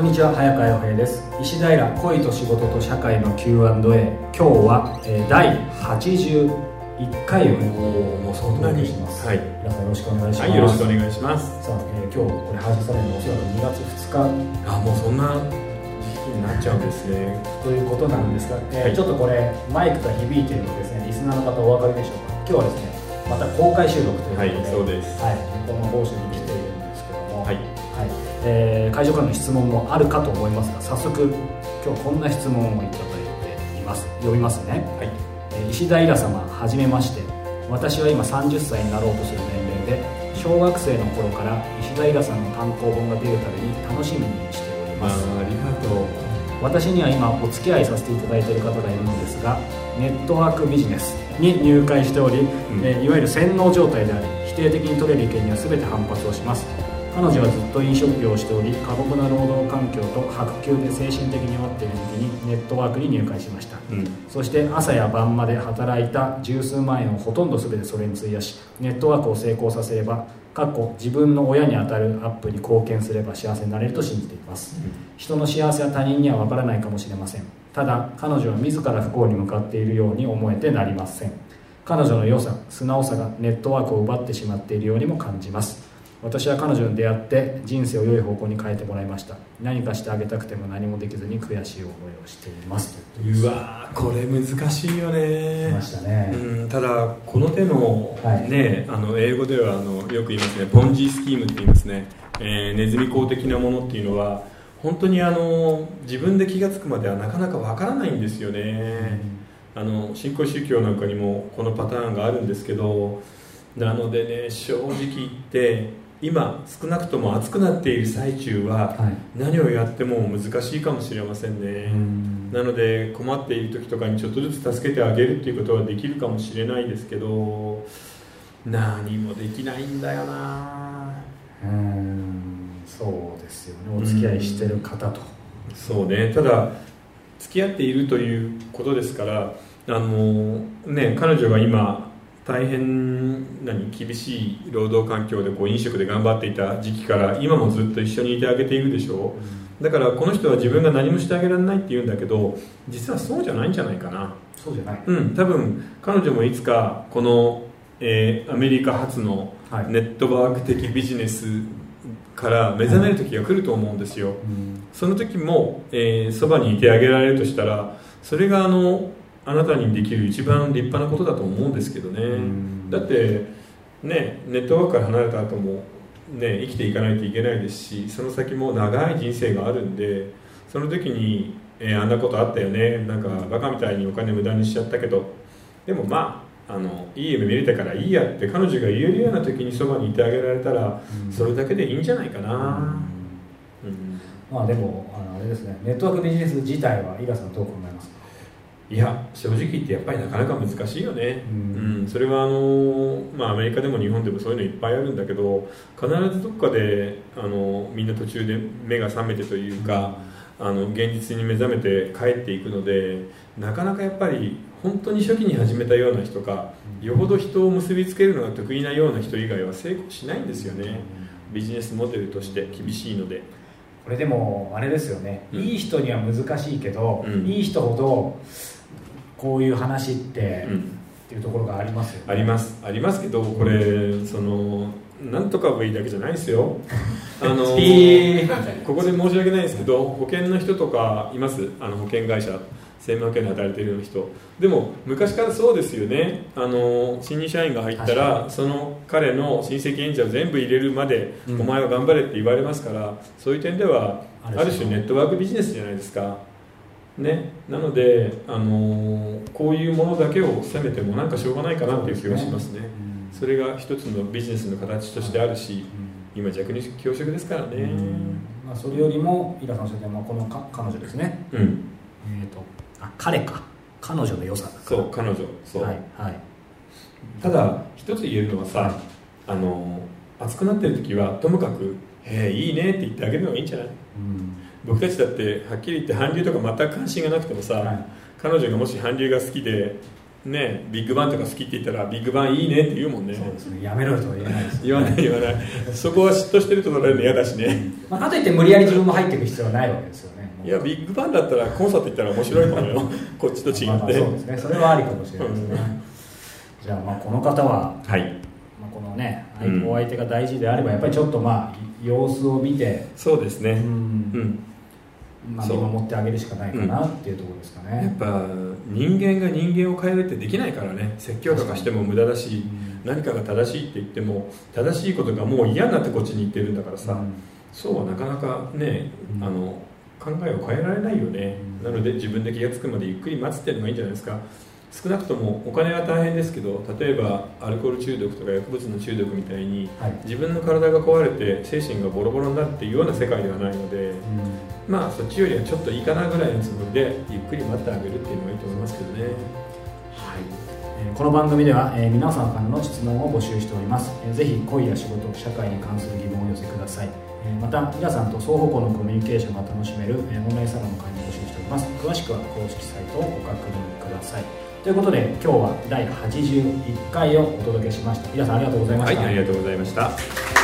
こんにちは早川洋平です。石平恋と仕事と社会の Q&A 今日は、えー、第81回をもうそんなにします。はい。皆さんよろしくお願いします、はい、よろしくお願いします。さあ、えー、今日これ配信されるのはおそらく2月2日。あもうそんな時期になっちゃうんですね。ということなんですが、えーはい、ちょっとこれマイクが響いているのですねリスナーの方お分かりでしょうか？今日はですねまた公開収録ということで、はい、そうです。はい、この帽子に来ているんですけども、はい、はいえー、会場からの質問もあるかと思いますが早速今日こんな質問をいただいています。読みますね、はい。えー、石田イラ様はじめまして。私は今30歳になろうとする年齢で小学生の頃から石田イラさんの単行本が出るたびに楽しみにしております。ありがとう。私には今お付き合いさせていただいている方がいるのですがネットワークビジネスに入会しており、うん、えー、いわゆる洗脳状態であり否定的に取れる意見には全て反発をします彼女はずっと飲食業をしており過酷な労働環境と白球で精神的に弱っている時期にネットワークに入会しました、うん、そして朝や晩まで働いた十数万円をほとんど全てそれに費やしネットワークを成功させれば過去自分の親にあたるアップに貢献すれば幸せになれると信じています、うん、人の幸せは他人には分からないかもしれません。ただ彼女は自ら不幸に向かっているように思えてなりません。彼女の良さ素直さがネットワークを奪ってしまっているようにも感じます私は彼女に出会って人生を良い方向に変えてもらいました。何かしてあげたくても何もできずに悔しい思いをしています。うわこれ難しいよね。ましたね、うん、ただこの手の,、ね、あの英語ではあのよく言いますねポンジースキームって言いますね、えー、ネズミ講的なものっていうのは本当にあの自分で気が付くまではなかなかわからないんですよね、うん、あの新興宗教なんかにもこのパターンがあるんですけどなのでね正直言って今少なくとも暑くなっている最中は何をやっても難しいかもしれませんね、なので困っている時とかにちょっとずつ助けてあげるっていうことはできるかもしれないですけど何もできないんだよな。うん。そうですよね。お付き合いしてる方と。そうね。ただ付き合っているということですからあのね彼女が今大変何厳しい労働環境でこう飲食で頑張っていた時期から今もずっと一緒にいてあげているでしょう、だからこの人は自分が何もしてあげられないって言うんだけど実はそうじゃないんじゃないかな。そうじゃない。うん多分彼女もいつかこの、えー、アメリカ発のネットワーク的ビジネスから目覚める時が来ると思うんですよ、その時も、えー、そばにいてあげられるとしたらそれがあのあなたにできる一番立派なことだと思うんですけどね、だってねネットワークから離れた後もね生きていかないといけないですしその先も長い人生があるんでその時に、えー、あんなことあったよねなんかバカみたいにお金無駄にしちゃったけど。でもまああのいい夢見れたからいいやって彼女が言えるような時にそばにいてあげられたら、それだけでいいんじゃないかな、うん、まあでもあのあれですねネットワークビジネス自体は井川さんどう考えますか？いや正直言ってやっぱりなかなか難しいよね、うん、うん、それはあの、まあ、アメリカでも日本でもそういうのいっぱいあるんだけど必ずどっかであのみんな途中で目が覚めてというか、うん、あの現実に目覚めて帰っていくのでなかなかやっぱり本当に初期に始めたような人か、よほど人を結びつけるのが得意なような人以外は成功しないんですよね、ビジネスモデルとして厳しいので。これでもあれですよね、いい人には難しいけど、いい人ほどこういう話って、うん、っていうところがありますよ、ね、あります。ありますけどこれそのなんとかがいいだけじゃないですよ。あのここで申し訳ないですけど保険の人とかいます。あの保険会社。生命保険で働いてるような人。でも昔からそうですよね。あの新入社員が入ったらその彼の親戚演者を全部入れるまで、うん、お前は頑張れって言われますからそういう点ではある種ネットワークビジネスじゃないですかね、なので、あのー、こういうものだけを責めてもなんかしょうがないかなっていう気がしますね、それが一つのビジネスの形としてあるし、今弱肉強食ですからね、まあ、それよりも井田さんおっしゃったこのか彼女ですね、うん、えーと、あ彼か。彼女の良さそう彼女。そう、はいはい、ただ一つ言えるのはさ、はい、あの熱くなってる時はともかく「へえいいね」って言ってあげるのがいいんじゃない、うん。僕たちだってはっきり言って韓流とか全く関心がなくてもさ、はい、彼女がもし韓流が好きでねビッグバンとか好きって言ったらビッグバンいいねって言うもんね。そうですね。やめろとは言えないです、ね、言わない言わない。そこは嫉妬してると取られるの嫌だしね、まあ、かといって無理やり自分も入っていく必要はないわけですよね。いやビッグバンだったらコンサート行ったら面白いかもよ こっちと違って、まあ、そうですね。それはありかもしれないですね、じゃあまあこの方は、はい。まあ、このねお相手が大事であればやっぱりちょっとまあ様子を見て。そうですね。うん、うん。まあ、見守ってあげるしかないかなっていうところですかね、やっぱ人間が人間を変えるってできないからね。説教とかしても無駄だし、何かが正しいって言っても正しいことがもう嫌になってこっちに行ってるんだからさ、そうはなかなかね、あの考えを変えられないよね、なので自分で気が付くまでゆっくり待つっていうのがいいんじゃないですか少なくともお金は大変ですけど例えばアルコール中毒とか薬物の中毒みたいに、はい、自分の体が壊れて精神がボロボロになるっていうような世界ではないので、うん、まあそっちよりはちょっといいかなぐらいのつもりでゆっくり待ってあげるっていうのがいいと思いますけどね。はい。えこの番組では、えー、皆さんからの質問を募集しております、えー、ぜひ恋や仕事社会に関する疑問をお寄せください、えまた皆さんと双方向のコミュニケーションが楽しめる、えオンラインサロンの会も募集しております。詳しくは公式サイトをご確認くださいということで今日は第81回をお届けしました。皆さんありがとうございました、はい、ありがとうございました。